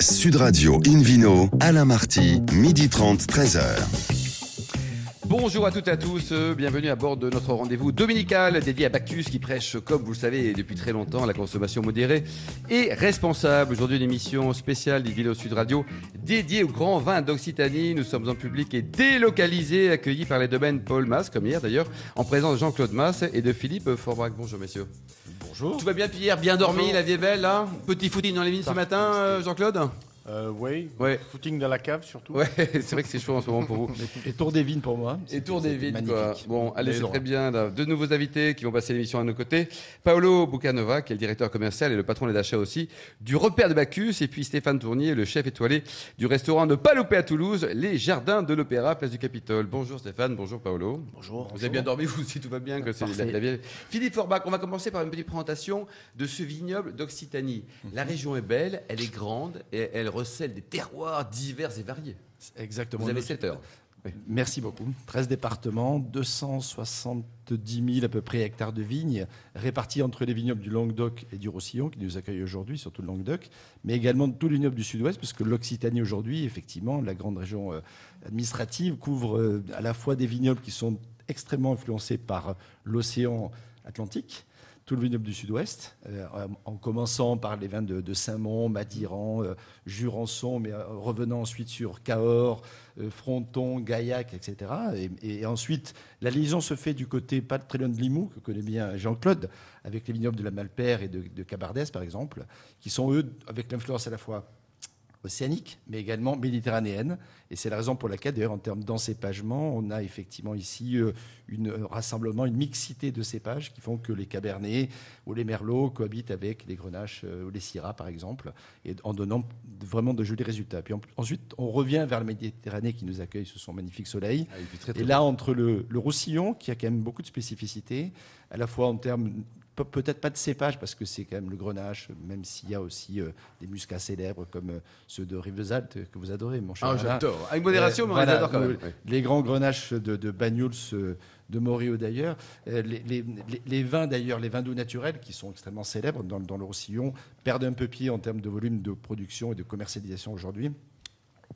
Sud Radio Invino, Alain Marty, midi 30, 13h. Bonjour à toutes et à tous, euh, bienvenue à bord de notre rendez-vous dominical dédié à Bacchus qui prêche, comme vous le savez depuis très longtemps, la consommation modérée et responsable. Aujourd'hui, une émission spéciale d'Invino Sud Radio dédiée au grand vin d'Occitanie. Nous sommes en public et délocalisés, accueillis par les domaines Paul Mas, comme hier d'ailleurs, en présence de Jean-Claude Mas et de Philippe Forbrac. Bonjour messieurs. Bonjour. Tout va bien Pierre, bien dormi, la vie est belle là Petit footing dans les vignes ce matin, euh, Jean-Claude? Euh, oui, Ouais. footing dans la cave surtout. Ouais, c'est vrai que c'est chaud en ce moment pour vous. Et Tour des Vignes pour moi. Et tour des quoi. magnifique. Bon, allez, c'est très bien. là. Deux nouveaux invités qui vont passer l'émission à nos côtés. Paolo Bucanova, qui est le directeur commercial et le patron des achats aussi, du repère de Bacchus. Et puis Stéphane Tournier, le chef étoilé du restaurant Ne pas louper à Toulouse, les Jardins de l'Opéra, place du Capitole. Bonjour Stéphane, bonjour Paolo. Bonjour. Vous avez bien dormi, vous aussi, tout va bien que c'est la, Parfait. la vieille- Philippe Forbach, on va commencer par une petite présentation de ce vignoble d'Occitanie. La région est belle, elle est grande et elle recèle des terroirs divers et variés. Exactement. Vous avez Nous- 7 heures. Merci beaucoup. 13 départements, 270 000 à peu près hectares de vignes, répartis entre les vignobles du Languedoc et du Roussillon, qui nous accueillent aujourd'hui, surtout le Languedoc, mais également de tous les vignobles du Sud-Ouest, puisque l'Occitanie aujourd'hui, effectivement, la grande région euh, administrative, couvre euh, à la fois des vignobles qui sont extrêmement influencés par euh, l'océan Atlantique, tout le vignoble du Sud-Ouest, euh, en commençant par les vins de, Saint-Mont, Madiran, euh, Jurançon, mais euh, revenant ensuite sur Cahors, Fronton, Gaillac, etc. Et, ensuite, la liaison se fait du côté pas très de Limoux, que connaît bien Jean-Claude, avec les vignobles de la Malpère et de, de Cabardès, par exemple, qui sont eux avec l'influence à la fois océanique, mais également méditerranéenne. Et c'est la raison pour laquelle, d'ailleurs, en termes d'encépagement, on a effectivement ici euh, une, un rassemblement, une mixité de cépages qui font que les cabernets ou les merlots cohabitent avec les grenaches euh, ou les syrahs, par exemple, et en donnant vraiment de jolis résultats. Puis en- ensuite, on revient vers la Méditerranée qui nous accueille sous son magnifique soleil. Ah, très, très Et là, entre le, le Roussillon, qui a quand même beaucoup de spécificités, à la fois en termes, peut-être pas de cépage, parce que c'est quand même le grenache, même s'il y a aussi euh, des muscats célèbres comme euh, ceux de Rivesaltes, que vous adorez, mon cher Ah, j'adore. Avec modération, Euh, mais on voilà, les adore quand même. Les grands grenaches de, de Banyuls, euh, de Morio d'ailleurs. Euh, les, les- les- les vins d'ailleurs, les vins doux naturels, qui sont extrêmement célèbres dans, dans le Roussillon, perdent un peu pied en termes de volume de production et de commercialisation aujourd'hui.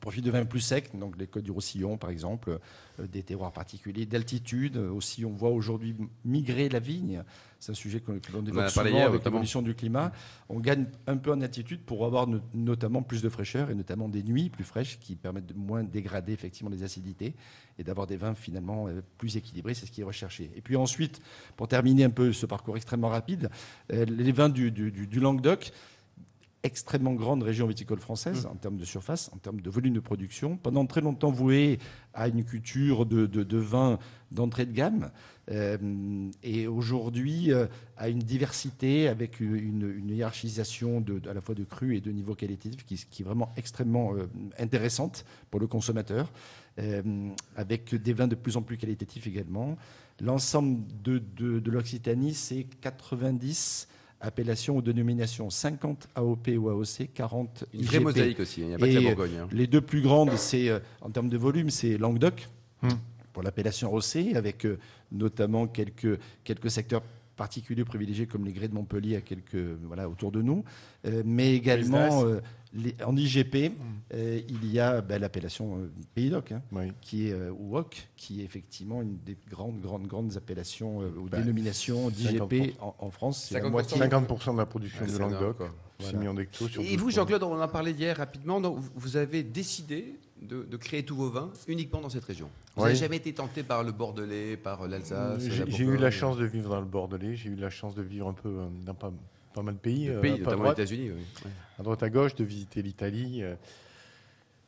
Au profit de vins plus secs, donc les côtes du Roussillon par exemple, euh, des terroirs particuliers, d'altitude. Euh, Aussi, on voit aujourd'hui migrer la vigne. C'est un sujet évoque parlé souvent hier, avec l'évolution du climat. On gagne un peu en altitude pour avoir no- notamment plus de fraîcheur et notamment des nuits plus fraîches qui permettent de moins dégrader effectivement les acidités et d'avoir des vins finalement euh, plus équilibrés. C'est ce qui est recherché. Et puis ensuite, pour terminer un peu ce parcours extrêmement rapide, les vins du, du- du- du Languedoc extrêmement grande région viticole française en termes de surface, en termes de volume de production, pendant très longtemps vouée à une culture de, de, de vins d'entrée de gamme, euh, et aujourd'hui euh, à une diversité avec une, une hiérarchisation de, à la fois de cru et de niveau qualitatif qui, qui est vraiment extrêmement euh, intéressante pour le consommateur, avec des vins de plus en plus qualitatifs également. L'ensemble de, de, de l'Occitanie, c'est 90 appellations ou dénominations, 50 AOP ou AOC, 40 Une vraie IGP. mosaïque aussi, il n'y a pas que la Bourgogne. hein. Les deux plus grandes, c'est euh, en termes de volume, c'est Languedoc Hmm. pour l'appellation rosé, avec euh, notamment quelques, quelques secteurs particuliers privilégiés comme les grès de Montpellier à quelques voilà autour de nous, Euh, mais également euh, les- en IGP, euh, il y a ben, l'appellation euh, Pays d'Oc, hein, Oui. qui est euh, ou OC, qui est effectivement une des grandes grandes grandes appellations euh, ou Ben, dénominations d'IGP en, en France. C'est la 50%. moitié. 50% de la production c'est énorme, Languedoc, quoi. 6 millions d'hectos sur Et 12 vous. Jean-Claude, on en a parlé hier rapidement. Donc, vous avez décidé de, de créer tous vos vins uniquement dans cette région. Vous Oui. n'avez jamais été tenté par le Bordelais, par l'Alsace J'ai eu la chance de vivre dans le Bordelais, j'ai eu la chance de vivre un peu euh, dans pas, pas mal de pays, Le euh, pays, notamment les États-Unis. oui. À droite à gauche, de visiter l'Italie.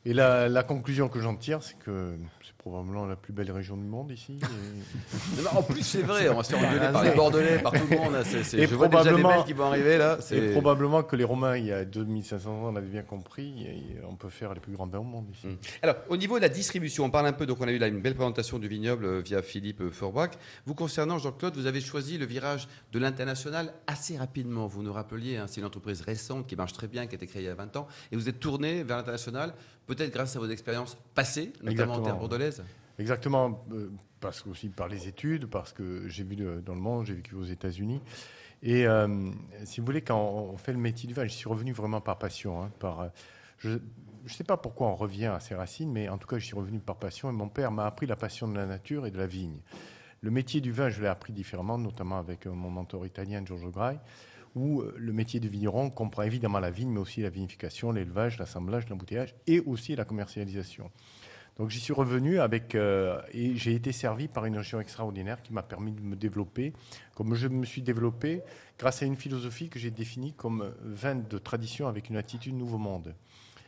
Et la, la conclusion que j'en tire, c'est que c'est probablement la plus belle région du monde ici. et- Non, mais en plus, c'est vrai, on va se faire engueuler par les Bordelais, par tout le monde. là, Et je vois déjà des probablement- mails qui vont arriver là. Et c'est- probablement que les Romains, il y a 2500 ans, on avait bien compris, et on peut faire les plus grands vins au monde ici. Mm. Alors, au niveau de la distribution, on parle un peu, donc on a eu là une belle présentation du vignoble euh, via Philippe euh, Forbach. Vous concernant, Jean-Claude, vous avez choisi le virage de l'international assez rapidement. Vous nous rappeliez, hein, c'est une entreprise récente qui marche très bien, qui a été créée il y a 20 ans, et vous êtes tourné vers l'international, peut-être grâce à vos expériences passées, notamment en Exactement. terre bordelaise. Exactement, euh, parce que aussi par les études, parce que j'ai vu dans le monde, j'ai vécu aux États-Unis. Et euh, si vous voulez, quand on fait le métier du vin, je suis revenu vraiment par passion. hein, par, euh, je ne sais pas pourquoi on revient à ses racines, mais en tout cas, je suis revenu par passion et mon père m'a appris la passion de la nature et de la vigne. Le métier du vin, je l'ai appris différemment, notamment avec mon mentor italien, Giorgio Grai, où euh, le métier de vigneron comprend évidemment la vigne, mais aussi la vinification, l'élevage, l'assemblage, l'embouteillage et aussi la commercialisation. Donc j'y suis revenu avec euh, et j'ai été servi par une région extraordinaire qui m'a permis de me développer, comme je me suis développé grâce à une philosophie que j'ai définie comme vin de tradition avec une attitude nouveau monde.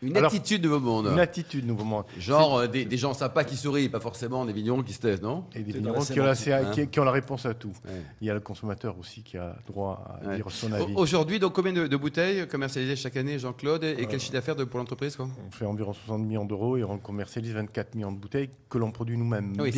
Une Alors, attitude nouveau monde. Une attitude nouveau monde. Genre euh, des, des gens sympas qui sourient, pas forcément des vignerons qui se taisent, non Et des vignerons qui ont, la, sémantique, hein. qui- qui ont la réponse à tout. Ouais. Il y a le consommateur aussi qui a droit à Ouais. dire son avis. Aujourd'hui, donc combien de, de bouteilles commercialisées chaque année, Jean-Claude Et Euh, quel chiffre d'affaires pour l'entreprise quoi On fait environ 60 millions d'euros et on commercialise 24 millions de bouteilles que l'on produit nous-mêmes. Oui,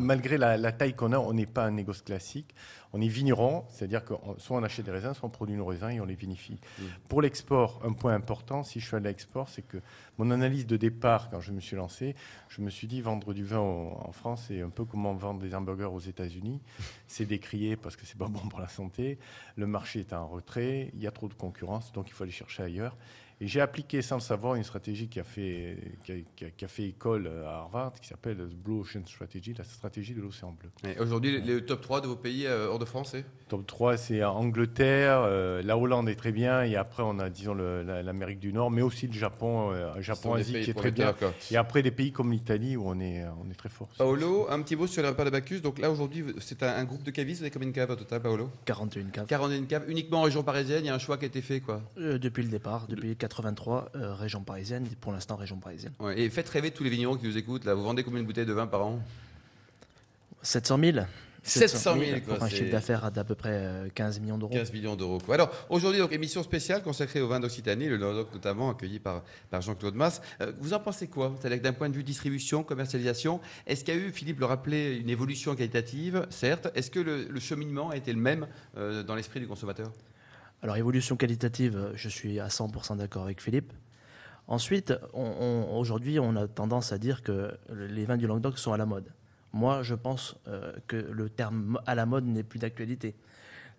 malgré la, la taille qu'on a, on n'est pas un négoce classique. On est vigneron, c'est-à-dire que on- soit on achète des raisins, soit on produit nos raisins et on les vinifie. Mm. Pour l'export, un point important, si je suis à l'export, c'est que mon analyse de départ, quand je me suis lancé, je me suis dit vendre du vin en France, c'est un peu comme vendre des hamburgers aux États-Unis. C'est décrié parce que c'est pas bon pour la santé. Le marché est en retrait, il y a trop de concurrence, donc il faut aller chercher ailleurs. Et j'ai appliqué sans le savoir une stratégie qui a fait, qui a, qui a- qui a fait école à Harvard, qui s'appelle Blue Ocean Strategy, la stratégie de l'océan bleu. Et Aujourd'hui, le top 3 de vos pays euh, hors de France, c'est? Top 3, c'est Angleterre, euh, la Hollande est très bien, et après on a, disons, l'Amérique du Nord, mais aussi le Japon, euh, Ce Japon, sont des Asie, pays qui est très bien. Et après des pays comme l'Italie, où on est, on est très fort. Paolo, un petit mot sur les repas de Bacchus. Donc là, aujourd'hui, c'est un, un groupe de cavistes. Vous avez combien de caves au total, Paolo? 41 caves. 41 caves, uniquement en région parisienne. Il y a un choix qui a été fait, quoi. Euh, depuis le départ, depuis 83, euh, région parisienne, pour l'instant région parisienne. Ouais, Et faites rêver tous les vignerons qui nous écoutent. Là, vous vendez combien de bouteilles de vin par an? 700 000 700 000, quoi, pour un chiffre d'affaires d'à peu près euh, 15 millions d'euros. 15 millions d'euros. Alors, aujourd'hui, donc, émission spéciale consacrée au vin d'Occitanie, le Languedoc notamment, accueilli par, par Jean-Claude Masse. Euh, vous en pensez quoi C'est-à-dire que d'un point de vue distribution, commercialisation, est-ce qu'il y a eu, Philippe le rappelait, une évolution qualitative? Certes. Est-ce que le, le cheminement a été le même euh, dans l'esprit du consommateur Alors, évolution qualitative, euh, je suis à 100% d'accord avec Philippe. Ensuite, aujourd'hui, on a tendance à dire que les vins du Languedoc sont à la mode. Moi, je pense euh, que le terme à la mode n'est plus d'actualité.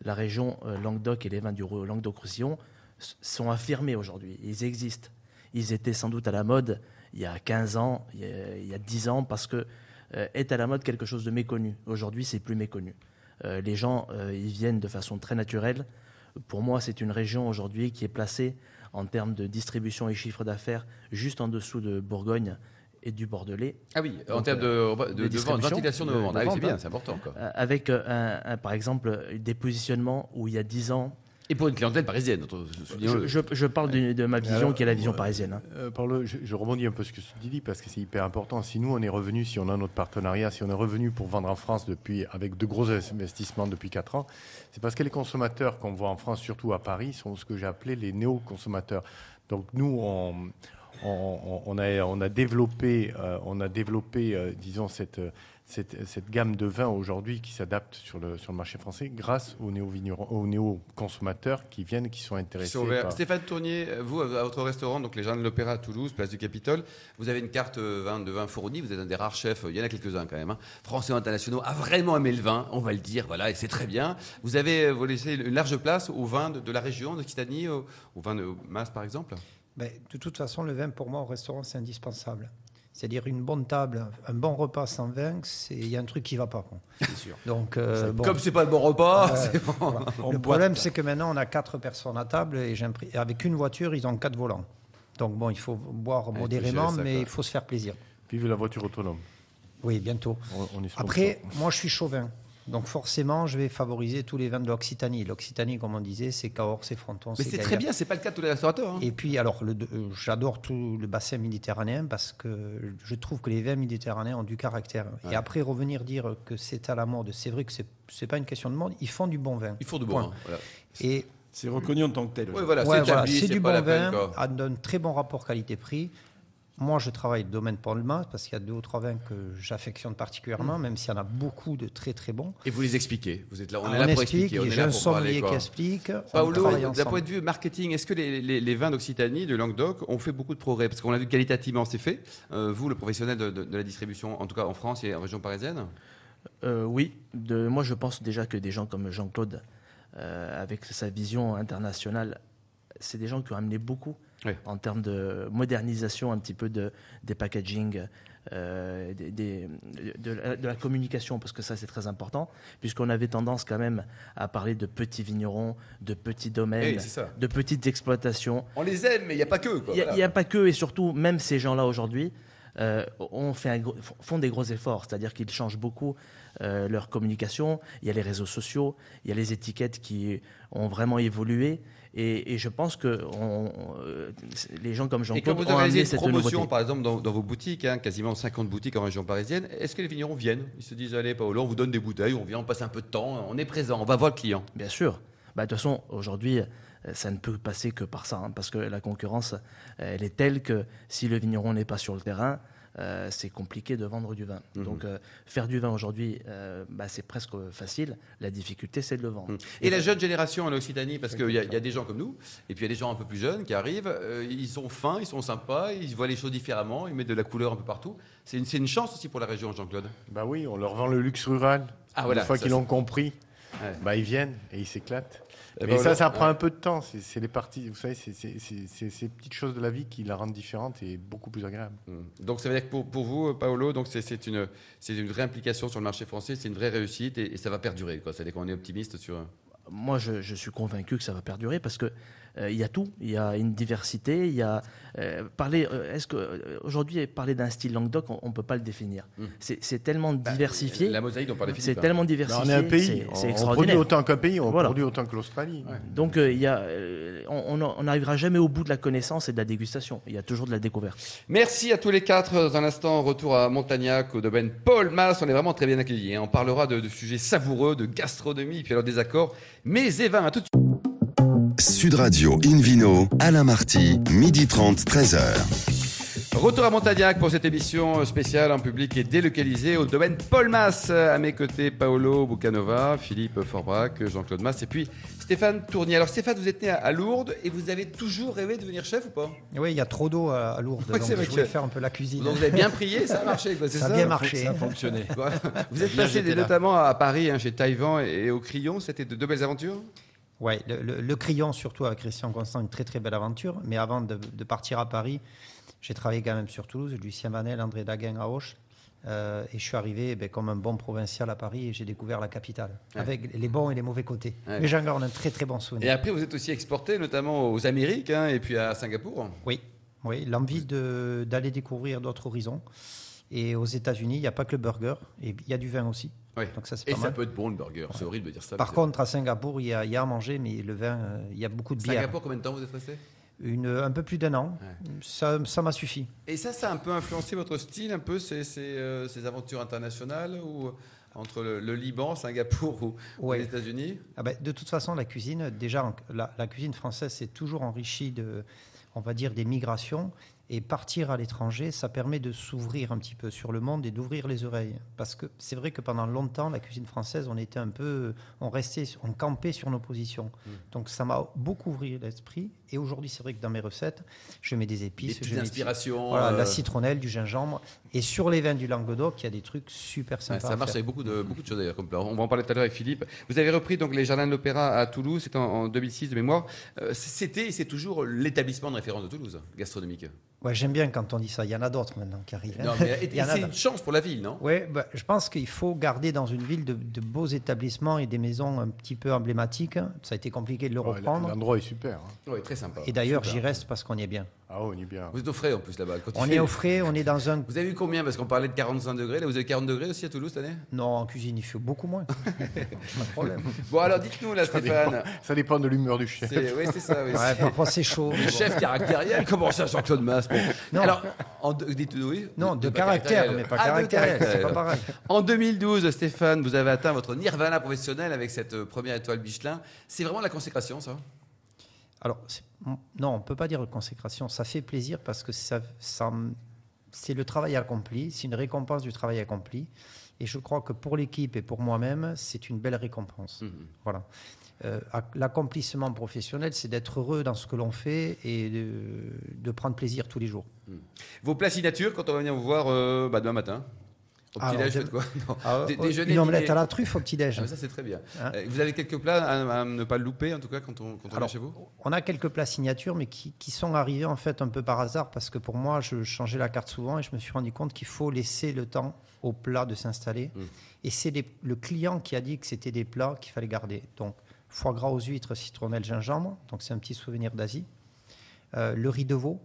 La région euh, Languedoc et les vins du Ro- Languedoc-Roussillon sont affirmés aujourd'hui. Ils existent. Ils étaient sans doute à la mode il y a 15 ans, il y a, il y a 10 ans, parce que euh, est à la mode quelque chose de méconnu. Aujourd'hui, c'est plus méconnu. Les gens, ils viennent de façon très naturelle. Pour moi, c'est une région aujourd'hui qui est placée en termes de distribution et chiffre d'affaires juste en dessous de Bourgogne et du Bordelais, Ah oui, en termes de, de, de, ventilation de de- vente. Ah oui, c'est bien, hein. c'est important. Quoi. euh, avec euh, un- un- par exemple des positionnements où il y a 10 ans, Et pour une clientèle parisienne, je, je- je parle de, de ma vision Alors, qui est la vision euh, parisienne. hein. Euh, je, je rebondis un peu sur ce que tu dis parce que c'est hyper important. Si nous, on est revenu, si on a notre partenariat, si on est revenu pour vendre en France depuis, avec de gros investissements depuis 4 ans, c'est parce que les consommateurs qu'on voit en France, surtout à Paris, sont ce que j'ai appelé les néo-consommateurs. Donc nous, on, on, on a, on a développé, euh, on a développé euh, disons, cette, cette, cette gamme de vins aujourd'hui qui s'adapte sur le, sur le marché français grâce aux néo-vignerons- aux néo-consommateurs qui viennent, qui sont Qui intéressés. sont ouverts. par- Stéphane Tournier, vous, à votre restaurant, donc les Jardins de l'Opéra à Toulouse, place du Capitole, vous avez une carte euh, vin de vin fournie, vous êtes un des rares chefs, il y en a quelques-uns quand même, hein, français ou internationaux, a vraiment aimé le vin, on va le dire, voilà, et c'est très bien. Vous avez euh, vous laissez une large place au vin de, de la région, d'Occitanie, au, au vin de Masse par exemple? Ben, de toute façon, le vin, pour moi, au restaurant, c'est indispensable. C'est-à-dire une bonne table, un bon repas sans vin, c'est- il y a un truc qui ne va pas. quoi. C'est sûr. Donc, euh, bon, Comme c'est pas le bon repas, bon. voilà. Le problème, c'est que maintenant, on a quatre personnes à table et, avec une voiture, ils ont quatre volants. Donc, bon, il faut boire modérément, mais il faut se faire plaisir. Vive la voiture autonome. Oui, bientôt. On. Après, moi, je suis chauvin. Donc, forcément, je vais favoriser tous les vins de l'Occitanie. L'Occitanie, comme on disait, c'est Cahors, c'est Fronton, Mais c'est très bien, c'est pas le cas de tous les restaurateurs. hein. Et puis, alors, le- euh, j'adore tout le bassin méditerranéen parce que je trouve que les vins méditerranéens ont du caractère. Ouais. Et après, revenir dire que c'est à la mode, c'est vrai que c'est c'est pas une question de mode, ils font du bon vin. Il faut de bon. Voilà. Et C'est reconnu en tant que tel. Ouais, voilà, ouais, c'est voilà, établi, c'est du bon vin, à d'un très bon rapport qualité-prix. Moi, je travaille le domaine Paul-Mas parce qu'il y a deux ou trois vins que j'affectionne particulièrement, Mm. même s'il y en a beaucoup de très très bons. Et vous les expliquez. Vous êtes là, on, On, est là pour explique, expliquer. On est j'ai là un pour parler. qui explique. Paolo, d'un point de vue marketing, est-ce que les, les- les vins d'Occitanie, de Languedoc, ont fait beaucoup de progrès? Parce qu'on a vu qualitativement, c'est fait. Euh, vous, le professionnel de, de- de la distribution, en tout cas en France et en région parisienne? Euh, oui, de, moi je pense déjà que des gens comme Jean-Claude, euh, avec sa vision internationale, c'est des gens qui ont amené beaucoup en termes de modernisation un petit peu de, des packaging, euh, des- des- de, la- de la communication, parce que ça c'est très important, puisqu'on avait tendance quand même à parler de petits vignerons, de petits domaines, Oui, de petites exploitations. On les aime, mais il n'y a pas que. Il n'y a, Voilà. pas que, et surtout, même ces gens-là aujourd'hui, euh, fait un font des gros efforts, c'est-à-dire qu'ils changent beaucoup euh, leur communication. Il y a les réseaux sociaux, il y a les étiquettes qui ont vraiment évolué, et, et je pense que on- euh, les gens comme Jean-Claude ont une cette promotion, nouveauté. par exemple, dans, dans vos boutiques, hein, quasiment 50 boutiques en région parisienne, est-ce que les vignerons viennent? Ils se disent, allez, Paolo, on vous donne des bouteilles, on vient, on passe un peu de temps, on est présent, on va voir le client. Bien sûr. Bah, de toute façon, aujourd'hui, euh, ça ne peut passer que par ça, hein, parce que la concurrence, elle est telle que si le vigneron n'est pas sur le terrain, euh, c'est compliqué de vendre du vin. Mhm. Donc, euh, faire du vin aujourd'hui, euh, bah, c'est presque facile. La difficulté, c'est de le vendre. Et la jeune génération en Occitanie, parce qu'il y, a- il y a des gens comme nous, et puis il y a des gens un peu plus jeunes qui arrivent, euh, ils sont fins, ils sont sympas, ils voient les choses différemment, ils mettent de la couleur un peu partout. C'est une, chance aussi pour la région, Jean-Claude. Bah oui, on leur vend le luxe rural. Ah, voilà, Une fois qu'ils l'ont compris, Ouais. bah, ils viennent et ils s'éclatent. Eh Mais ben, ça, ça prend ouais. un peu de temps. C'est c'est les parties, vous savez, c'est c'est- c'est- c'est ces petites choses de la vie qui la rendent différente et beaucoup plus agréable. Mm. Donc ça veut dire que pour, pour vous, Paolo, donc c'est une, c'est une vraie implication sur le marché français, c'est une vraie réussite et, et ça va perdurer. quoi. C'est-à-dire qu'on est optimiste sur. Moi, je, je suis convaincu que ça va perdurer parce que euh, il y a tout. Il y a une diversité. Il y a euh, parler. euh, Est-ce que euh, aujourd'hui parler d'un style Languedoc, on, ne peut pas le définir. Mm. C'est tellement diversifié. La mosaïque dont parlait C'est hein. tellement Bah, diversifié. on est un pays, c'est- on- C'est on, produit extraordinaire. autant qu'un pays, on Voilà. produit autant que l'Australie. Donc euh, il y a, euh, on n'arrivera jamais au bout de la connaissance et de la dégustation. Il y a toujours de la découverte. Merci à tous les quatre. Dans un instant, retour à Montagnac, au domaine Paul Mass. On est vraiment très bien accueillis. hein. On parlera de, de sujets savoureux, de gastronomie, puis alors des accords. Mais Eva, à tout de suite. Sud Radio Invino, Alain Marty, midi 30, 13h. Retour à Montagnac pour cette émission spéciale en public et délocalisée au domaine Paul Mass. À mes côtés, Paolo Bucanova, Philippe Forbrac, Jean-Claude Mass et puis Stéphane Tournier. Alors Stéphane, vous êtes né à- Lourdes et vous avez toujours rêvé de devenir chef ou pas? Oui, il y a trop d'eau à, Lourdes, Ouais, donc c'est vrai je voulais que- faire un peu la cuisine. Donc vous avez bien prié, ça a marché. quoi, c'est ça a ça bien marché. Ça a fonctionné. Voilà. Vous êtes passé notamment à Paris, hein, chez Taïwan et au Crillon. C'était de deux belles aventures? Ouais, le, le- le Crillon, surtout avec Christian Constant, une très très belle aventure. Mais avant de, de partir à Paris, j'ai travaillé quand même sur Toulouse, Lucien Vanel, André Daguin à Auch. Euh, et je suis arrivé ben, comme un bon provincial à Paris et j'ai découvert la capitale, Ouais. avec les bons et les mauvais côtés. Ouais. Mais j'en garde un très très bon Et souvenir. après, vous êtes aussi exporté, notamment aux Amériques hein, et puis à Singapour. Oui, oui l'envie d'aller découvrir d'autres horizons. Et aux États-Unis, il n'y a pas que le burger, et il y a du vin aussi. Oui. Donc ça, c'est Et pas ça mal. peut être bon le burger. C'est horrible de dire ça. Par contre, à Singapour, il y, a, il y a à manger, mais le vin, euh, il y a beaucoup de bière. Singapour, combien de temps vous êtes resté? Une, un peu plus d'un an. Ouais. Ça ça m'a suffi. Et ça, ça a un peu influencé votre style, un peu ces, ces, euh, ces aventures internationales ou entre le, le Liban, Singapour ou Ouais. les États-Unis? Ah ben, de toute façon, la cuisine, déjà, la, la cuisine française s'est toujours enrichie de, on va dire, des migrations. Et partir à l'étranger, ça permet de s'ouvrir un petit peu sur le monde et d'ouvrir les oreilles. Parce que c'est vrai que pendant longtemps, la cuisine française, on était un peu, on restait, on campait sur nos positions. Mm. Donc ça m'a beaucoup ouvert l'esprit. Et aujourd'hui, c'est vrai que dans mes recettes, je mets des Des épices, petites je mets inspirations. voilà, de euh, la citronnelle, du gingembre. Et sur les vins du Languedoc, il y a des trucs super Ouais, sympas. ça marche avec beaucoup de, beaucoup de choses d'ailleurs. comme. On va en parler tout à l'heure avec Philippe. Vous avez repris donc les Jardins de l'Opéra à Toulouse, c'était en, en 2006 de mémoire. Euh, c'était et c'est toujours l'établissement de référence de Toulouse, gastronomique. Ouais, j'aime bien quand on dit ça. Il y en a d'autres maintenant qui arrivent. hein. Non, mais, et- et c'est une chance pour la ville, non? Oui, bah, je pense qu'il faut garder dans une ville de, de beaux établissements et des maisons un petit peu emblématiques. Ça a été compliqué de le Ouais, reprendre. L'endroit est super. hein. Oui, très sympa. Et d'ailleurs, j'y reste parce qu'on y est bien. Ah, on est bien. Vous êtes au frais en plus là-bas. Quand il On fait- est au frais, on est dans un. Vous avez vu combien Parce qu'on parlait de 45 degrés. Là, vous avez 40 degrés aussi à Toulouse cette année? Non, en cuisine, il fait beaucoup moins. pas de problème. Bon, alors dites-nous là, Ça Stéphane. dépend, ça dépend de l'humeur du chef. C'est- Oui, c'est ça. Oui. Ouais, parfois, c'est chaud. Le chef caractériel, comment ça, Jean-Claude Masse Bon. Non. Alors, en deux- dites-nous oui. Non, de, caractère, mais pas Ah, de caractériel. C'est caractère. pas pareil. En 2012, Stéphane, vous avez atteint votre nirvana professionnel avec cette euh, première étoile Michelin. C'est vraiment la consécration, ça? Alors, non, on ne peut pas dire consécration. Ça fait plaisir parce que ça, ça- c'est le travail accompli, c'est une récompense du travail accompli. Et je crois que pour l'équipe et pour moi-même, c'est une belle récompense. Mhm. Voilà. Euh, ac- L'accomplissement professionnel, c'est d'être heureux dans ce que l'on fait et de, de prendre plaisir tous les jours. Vos plats signature quand on va venir vous voir euh, bah, demain matin? Au Alors, petit-déj, faites quoi Non. Ah, Dé- déjeuner, une omelette dîner. à la truffe au petit-déj. Ah, Ça, c'est très bien. Hein Euh, Vous avez quelques plats à, à ne pas louper, en tout cas, quand on, quand on Alors, chez vous? On a quelques plats signatures, mais qui, qui sont arrivés en fait un peu par hasard, parce que pour moi, je changeais la carte souvent et je me suis rendu compte qu'il faut laisser le temps au plat de s'installer. Mm. Et c'est le client qui a dit que c'était des plats qu'il fallait garder. Donc, foie gras aux huîtres, citronnelle, gingembre. Donc, c'est un petit souvenir d'Asie. Euh, le riz de veau.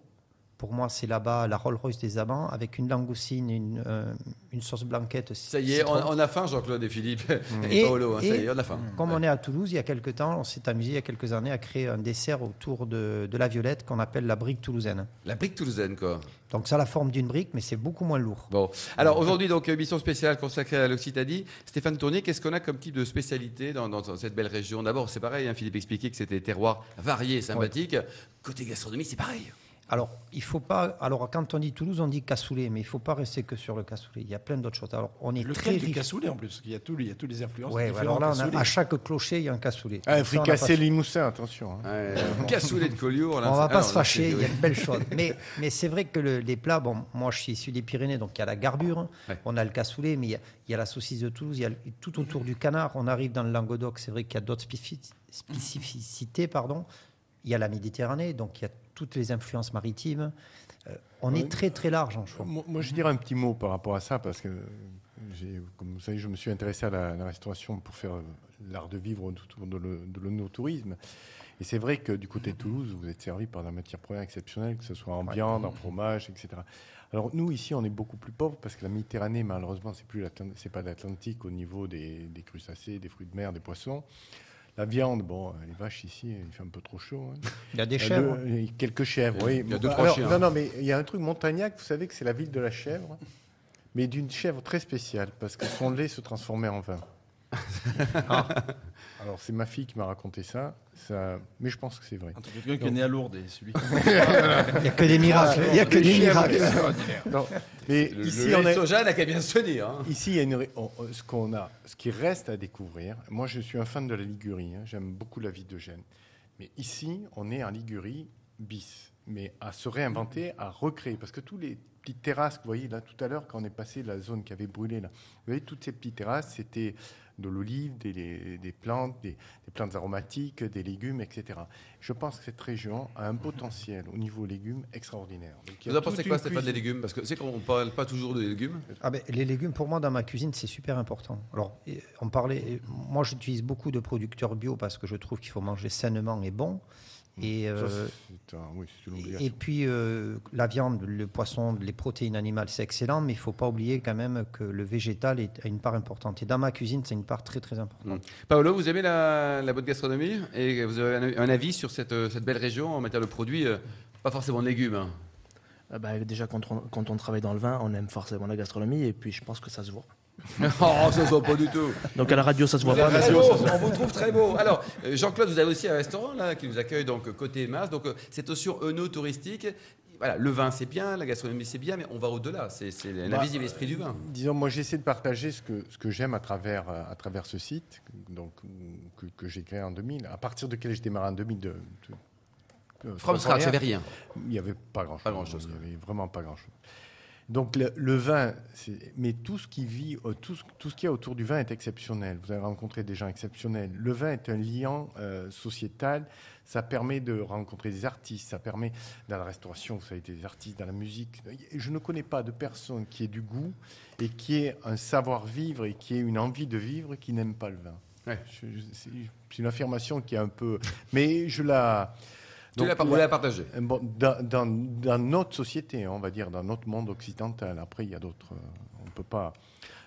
Pour moi, c'est là-bas la Rolls-Royce des amants, avec une langoustine, une, euh, une sauce blanquette. Ça y est, on, a faim, Jean-Claude et Philippe et, Et- Paolo. hein, ça y est, on a faim. Comme Ouais. on est à Toulouse, il y a quelques temps, on s'est amusé il y a quelques années à créer un dessert autour de, de la violette qu'on appelle la brique toulousaine. La brique toulousaine, quoi. Donc ça a la forme d'une brique, mais c'est beaucoup moins lourd. Bon, alors aujourd'hui, donc, émission spéciale consacrée à l'Occitanie. Stéphane Tournier, qu'est-ce qu'on a comme type de spécialité dans, dans- dans cette belle région? D'abord, c'est pareil, hein, Philippe expliquait que c'était des terroirs variés et sympathiques. Côté gastronomie, c'est pareil. Alors, il faut pas. Alors, quand on dit Toulouse, on dit cassoulet, mais il faut pas rester que sur le cassoulet. Il y a plein d'autres choses. Alors, on est Le très riche. cassoulet en plus, parce qu'il y a, tout, il y a toutes les influences. Ouais, alors là, on a- à chaque clocher, il y a un cassoulet. Ah, on a fricassé pas- limousin, attention. hein. Ouais, cassoulet de Collioure. là, On va pas ah, se fâcher, il y a de belles choses. Mais, mais c'est vrai que le- les plats, bon, moi je suis issu des Pyrénées, donc il y a la garbure, Ouais. on a le cassoulet, mais il y a, il y a la saucisse de Toulouse, il y a le- tout autour du canard. On arrive dans le Languedoc, c'est vrai qu'il y a d'autres spécifi- spécificités, pardon. Il y a la Méditerranée, donc il y a toutes les influences maritimes. Euh, on est très très large en choix. Moi, moi, je dirais un petit mot par rapport à ça, parce que, comme vous savez, je me suis intéressé à la, la restauration pour faire euh, l'art de vivre autour de l'onotourisme. Et c'est vrai que du côté de Toulouse, vous êtes servi par des matières premières exceptionnelles, que ce soit en viande, en fromage, etc. Alors nous, ici, on est beaucoup plus pauvres parce que la Méditerranée, malheureusement, c'est plus l'Atlan- c'est pas l'Atlantique au niveau des, des crustacés, des fruits de mer, des poissons. La viande, bon, les vaches ici, il fait un peu trop chaud. hein. Il y a des Euh, chèvres. deux- et quelques chèvres, oui. Il y a deux, Bon, trois alors, chiens. Non, non, mais il y a un truc, Montagnac, vous savez que c'est la ville de la chèvre, mais d'une chèvre très spéciale, parce que son lait se transformait en vin. Ah. Alors, c'est ma fille qui m'a raconté ça, ça, mais je pense que c'est vrai. Entre quelqu'un qui est né à Lourdes et celui qui Il n'y a que des miracles. Il y a que des miracles. Non, mais Le, ici, le on est, soja n'a qu'à bien se tenir. hein. Ici, il y a une on- on- ce qu'on a, ce qui reste à découvrir. Moi, je suis un fan de la Ligurie. hein, J'aime beaucoup la ville de Gênes. Mais ici, on est en Ligurie bis, mais à se réinventer, à recréer, parce que tous les petites terrasses que vous voyez là tout à l'heure, quand on est passé la zone qui avait brûlé là, vous voyez toutes ces petites terrasses, c'était de l'olive, des, plantes, des, des plantes aromatiques, des légumes, etc. Je pense que cette région a un potentiel au niveau légumes extraordinaire. Donc, Vous en pensez quoi, Stéphane, des cuisine. légumes? Parce que c'est qu'on ne parle pas toujours de légumes. Ah ben, les légumes, pour moi, dans ma cuisine, c'est super important. Alors, on parlait. Moi, j'utilise beaucoup de producteurs bio parce que je trouve qu'il faut manger sainement et bon. Et, Ça, euh, c'est un- oui, c'est une et, et puis, euh, la viande, le poisson, les protéines animales, c'est excellent, mais il ne faut pas oublier quand même que le végétal est, a une part importante. Et dans ma cuisine, c'est une part très, très importante. Paolo, vous aimez la, la bonne gastronomie? Et vous avez un, un avis sur cette, cette belle région en matière de produits euh, Pas forcément de légumes. hein? Ah bah, déjà, quand on, quand on travaille dans le vin, on aime forcément la gastronomie et puis je pense que ça se voit. oh, ça se voit pas du tout. Donc à la radio, ça se voit Vous pas. très beau, on vous trouve très beau. Alors, euh, Jean-Claude, vous avez aussi un restaurant là qui nous accueille donc côté Mars. Donc, euh, cette notion œno-touristique. Voilà, le vin c'est bien, la gastronomie c'est bien, mais on va au-delà. C'est c'est l'invisible esprit du vin. Disons, moi, j'essaie de partager ce que, ce que j'aime à travers, euh, à travers ce site, donc, que, que j'ai créé en 2000, à partir duquel j'ai démarré en 2002. Euh, From scratch, il n'y avait rien. Il n'y avait pas grand-chose. Pas grand-chose, Il n'y avait vraiment pas grand-chose. Donc le, le vin, mais tout ce qui vit, euh, tout ce, tout ce qu'il y a autour du vin est exceptionnel. Vous avez rencontré des gens exceptionnels. Le vin est un lien euh, sociétal. Ça permet de rencontrer des artistes. Ça permet dans la restauration, vous savez, des artistes dans la musique. Je ne connais pas de personne qui ait du goût et qui ait un savoir-vivre et qui ait une envie de vivre qui n'aime pas le vin. Ouais. C'est une affirmation qui est un peu, mais je la. Tu l'as Donc, pas- vous la- l'avez partagé. Bon, dans, dans- dans notre société, on va dire, dans notre monde occidental. Après, il y a d'autres. euh, on peut pas.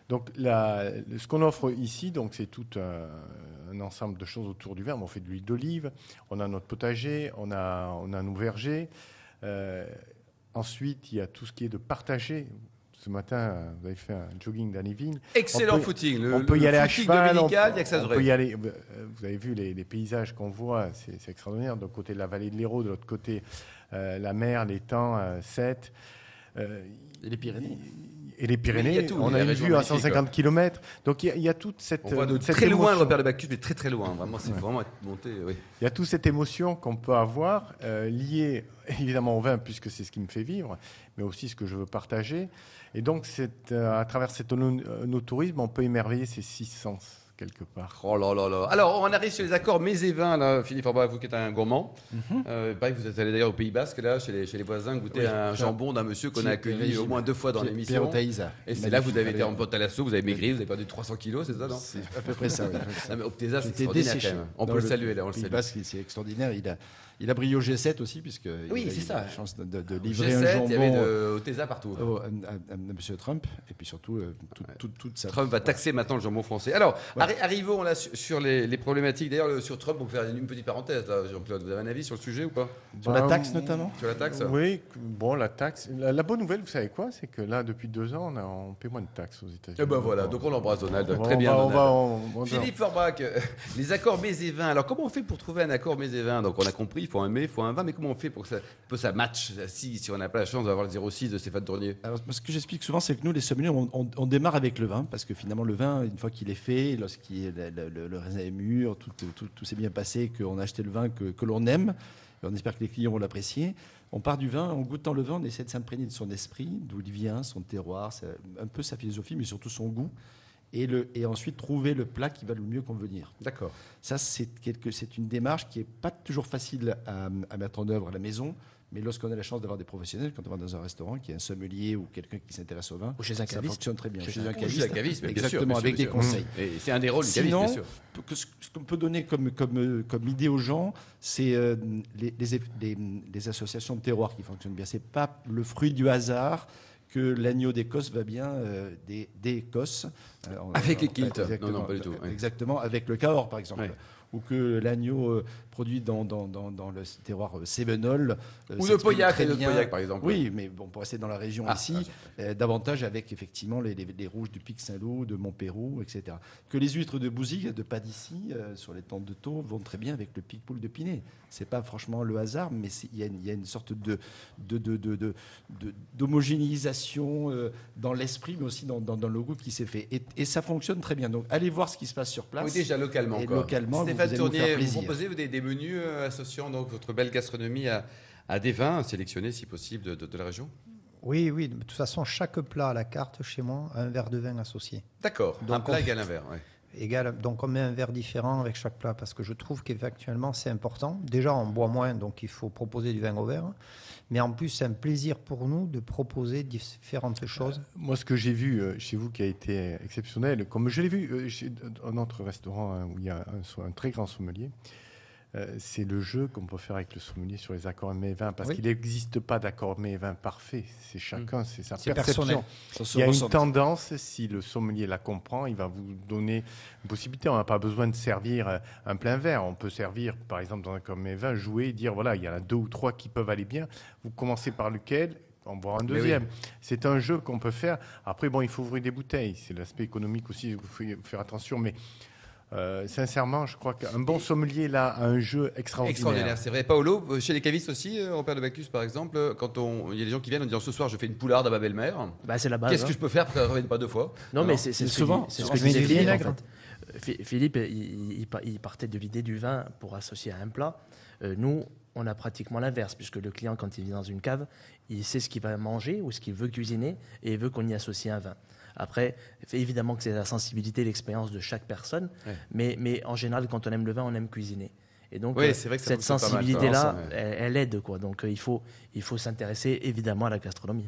Donc, la- ce qu'on offre ici, donc, c'est tout un, un ensemble de choses autour du vin. On fait de l'huile d'olive, on a notre potager, on a, on a nos vergers. Euh, ensuite, il y a tout ce qui est de partager. Ce matin, vous avez fait un jogging dans les vignes. Excellent On peut- footing. Le, on peut y le aller à cheval, on, peut y aller. euh, Vous avez vu les, les paysages qu'on voit, c'est extraordinaire. D'un côté, la vallée de l'Hérault, de l'autre côté, euh, la mer, l'étang, euh, Sète. euh, Et les Pyrénées. Et les Pyrénées, Oui, il y a tout, on a une vue à magnifique, 150 km. Donc il y, y a toute cette, On voit de cette très loin le émotion. repère de Bacchus, mais très très loin. Vraiment, c'est vraiment être monté. Oui. Il y a toute cette émotion qu'on peut avoir euh, liée évidemment au vin, puisque c'est ce qui me fait vivre, mais aussi ce que je veux partager. Et donc, euh, à travers cet tourisme, on peut émerveiller ces six sens, quelque part. Oh là là là. Alors, on arrive sur les accords mets et vins, là, Philippe Orbach, vous qui êtes un gourmand. Mhm. Euh, pareil, vous êtes allé d'ailleurs au Pays Basque, là, chez les, chez les voisins, goûter Oui. un jambon d'un monsieur qu'on a accueilli au moins deux fois dans l'émission. Et c'est là vous avez été en pote à l'assaut, vous avez maigri, vous avez perdu 300 kilos, c'est ça, non C'est à peu près ça. oui. Optesa, c'est extraordinaire. On peut le saluer, là, on le Pays salue. Basque, c'est extraordinaire. Il a, il a brillé au G7 aussi, puisque Oui, il a eu ça. la chance de, de- livrer un G7, jambon il y avait de Optesa partout. au- à, à- à Monsieur Trump, et puis surtout euh, tout- tout- toute sa. Trump va taxer maintenant le jambon français. Alors, Ouais. arri- arrivons là sur, sur les, les problématiques. D'ailleurs, le- sur Trump, on peut faire une, petite parenthèse, Jean-Claude. Vous avez un avis sur le sujet ou pas? Sur la taxe notamment? Sur la taxe? Oui, bon, la taxe. La, la bonne nouvelle, vous savez quoi? C'est que là, depuis deux ans, on, a, on paie moins de taxes aux États-Unis. Eh ben voilà, donc on l'embrasse, Donald. On Très bien, va- on Donald. va- on- on- Philippe Forbach, euh, les accords et vins. Alors, comment on fait pour trouver un accord et vins Donc, on a compris, il faut un mets, il faut un vin, mais comment on fait pour que ça, pour si, on n'a pas la chance d'avoir le 06 de Stéphane Tournier? Alors, ce que j'explique souvent, c'est que nous, les sommeliers, on, on- démarre avec le vin, parce que finalement, le vin, une fois qu'il est fait, lorsqu'il le, raisin est mûr, tout, s'est bien passé, qu'on a acheté le vin que, que l'on aime, et on espère que les clients vont l'apprécier. On part du vin, en goûtant le vin, on essaie de s'imprégner de son esprit, d'où il vient, son terroir, un peu sa philosophie, mais surtout son goût, et, le, et ensuite trouver le plat qui va le mieux convenir. D'accord. Ça, c'est quelque- c'est une démarche qui n'est pas toujours facile à, à mettre en œuvre à la maison, mais lorsqu'on a la chance d'avoir des professionnels, quand on va dans un restaurant, qui est un sommelier ou quelqu'un qui s'intéresse au vin, Ou chez un ça caviste. fonctionne très bien. Chez Chez un Ou chez caviste, un caviste, bien exactement, bien sûr, avec bien des conseils. Et c'est un des rôles du caviste, Sinon, bien sûr. que ce ce qu'on peut donner comme, comme, comme idée aux gens, c'est euh, les, les, les- les associations de terroirs qui fonctionnent bien. C'est pas le fruit du hasard que l'agneau d'Écosse va bien euh, d'Écosse. Euh, Avec les kilts. exactement, Non, non, pas du tout. Exactement, avec le Cahors, par exemple. Ouais. Ou que l'agneau euh, produit dans, dans, dans, dans le terroir euh, Cévenol. euh, Ou le Pauillac, et le. Pauillac, par exemple. Oui, mais bon, pour rester dans la région Ah, ici, euh, davantage avec effectivement les, les- les rouges du Pic Saint-Loup, de Montpérou, etc. Que les huîtres de Bouzy, de pas d'ici, euh, sur les tentes de taux, vont très bien avec le Pic-Poule de Pinet. C'est pas franchement le hasard, mais il y, a une- il y a une sorte de d'homogénéisation euh, dans l'esprit, mais aussi dans, dans- dans le goût qui s'est fait. Et, et ça fonctionne très bien. Donc, allez voir ce qui se passe sur place. Oui, déjà localement. Et quoi. localement, Stéphane vous allez vous Tournier, vous, plaisir. proposez vous, des, des menus euh, associant donc votre belle gastronomie à, à des vins sélectionnés, si possible, de, de- de la région Oui, oui. De toute façon, chaque plat à la carte chez moi a un verre de vin associé. D'accord. Un Donc, plat on- égale un verre. ouais. Égal, donc on met un verre différent avec chaque plat parce que je trouve qu'effectivement c'est important. Déjà on boit moins donc il faut proposer du vin au verre. Mais en plus c'est un plaisir pour nous de proposer différentes choses. Moi, ce que j'ai vu euh, chez vous qui a été exceptionnel, comme je l'ai vu euh, chez un autre restaurant hein, où il y a un, un très grand sommelier, euh, c'est le jeu qu'on peut faire avec le sommelier sur les accords mets et vins, parce Oui. qu'il n'existe pas d'accord mets et vins parfait. C'est chacun, c'est sa perception. Il y a une tendance, si le sommelier la comprend, il va vous donner une possibilité. On n'a pas besoin de servir euh, un plein verre. On peut servir, par exemple, dans un comme mes vins, jouer et dire voilà, il y en a deux ou trois qui peuvent aller bien. Vous commencez par lequel? En boire un Mais deuxième. C'est un jeu qu'on peut faire. Après, bon, il faut ouvrir des bouteilles. C'est l'aspect économique aussi. Il faut faire attention. Mais euh, sincèrement, je crois qu'un bon sommelier là a un jeu extraordinaire. Extraordinaire, c'est vrai. Paolo, euh, chez les cavistes aussi, euh, au Père de Bacchus par exemple, quand on, il y a des gens qui viennent en disant ce soir je fais une poularde à ma belle-mère, Bah, c'est la base. qu'est-ce hein. que je peux faire pour qu'elle ne revienne pas deux fois Non, Non, mais c'est souvent, c'est ce que je du Philippe. en fait. Philippe, il, il pa- il partait de l'idée du vin pour associer à un plat. Euh, nous, on a pratiquement l'inverse, puisque le client, quand il vient dans une cave, il sait ce qu'il va manger ou ce qu'il veut cuisiner et il veut qu'on y associe un vin. Après, évidemment que c'est la sensibilité, l'expérience de chaque personne, Ouais. mais, mais en général, quand on aime le vin, on aime cuisiner. Et donc, Oui, c'est vrai que ça cette sensibilité-là, ouais. elle, elle aide. Quoi. Donc, euh, il faut, il faut s'intéresser évidemment à la gastronomie.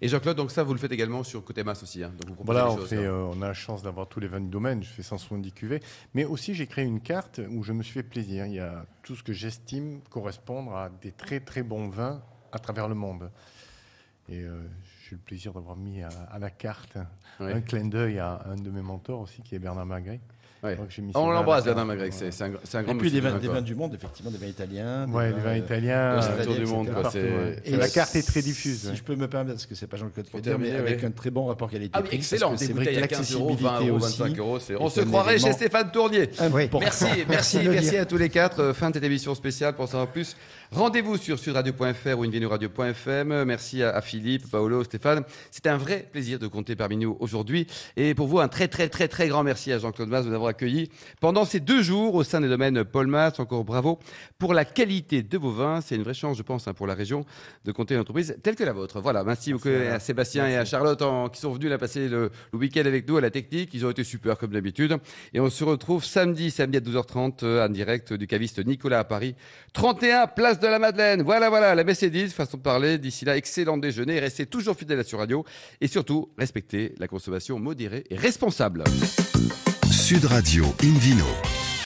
Et Jean-Claude, donc ça vous le faites également sur Côté Masse aussi. hein. Donc vous Voilà, on, choses, fait, hein. euh, on a la chance d'avoir tous les vins du domaine. Je fais 170 cuvées. Mais aussi, j'ai créé une carte où je me suis fait plaisir. Il y a tout ce que j'estime correspondre à des très très bons vins à travers le monde. Et euh, j'ai le plaisir d'avoir mis à, à la carte Ouais. un clin d'œil à un de mes mentors aussi, qui est Bernard Magret. Ouais. Donc, j'ai mis On vins l'embrasse. Bernard Magrec. C'est c'est un, c'est un grand Et puis des vins, du des vins monde, effectivement, des vins italiens. des Ouais, les vins euh, italiens. C'est euh, tour du monde, quoi, partout, c'est- ouais. Et La carte est très diffuse. Si je peux me permettre, parce que c'est pas Jean-Claude termine terminer, avec oui. un très bon rapport qualité-prix. Ah oui, excellent. C'est vrai que à 15 euros, 20 l'accessibilité euros, aussi. 25 euros. c'est- On se croirait chez Stéphane Tournier. Oui. Merci, merci, merci à tous les quatre. Euh, Fin de cette émission spéciale. Pour en savoir plus, rendez-vous sur sudradio.fr ou invinoradio.fm. Merci à, à Philippe, Paolo, Stéphane. C'était un vrai plaisir de compter parmi nous aujourd'hui. Et pour vous, un très, très, très, très grand merci à Jean-Claude Mas de nous avoir accueillis pendant ces deux jours au sein des domaines Paul Mas. Encore bravo pour la qualité de vos vins. C'est une vraie chance, je pense, hein, pour la région de compter une entreprise telle que la vôtre. Voilà. Merci beaucoup à Sébastien et à Charlotte en- qui sont venus là passer le, le week-end avec nous à la technique. Ils ont été super comme d'habitude. Et on se retrouve samedi, samedi à 12h30 euh, en direct du caviste Nicolas à Paris. 31 place de la Madeleine. Voilà, voilà, la messe est dite, façon de parler. D'ici là, excellent déjeuner. Restez toujours fidèles à sur Radio. Et surtout, respectez la consommation modérée et responsable. Sud Radio Invino.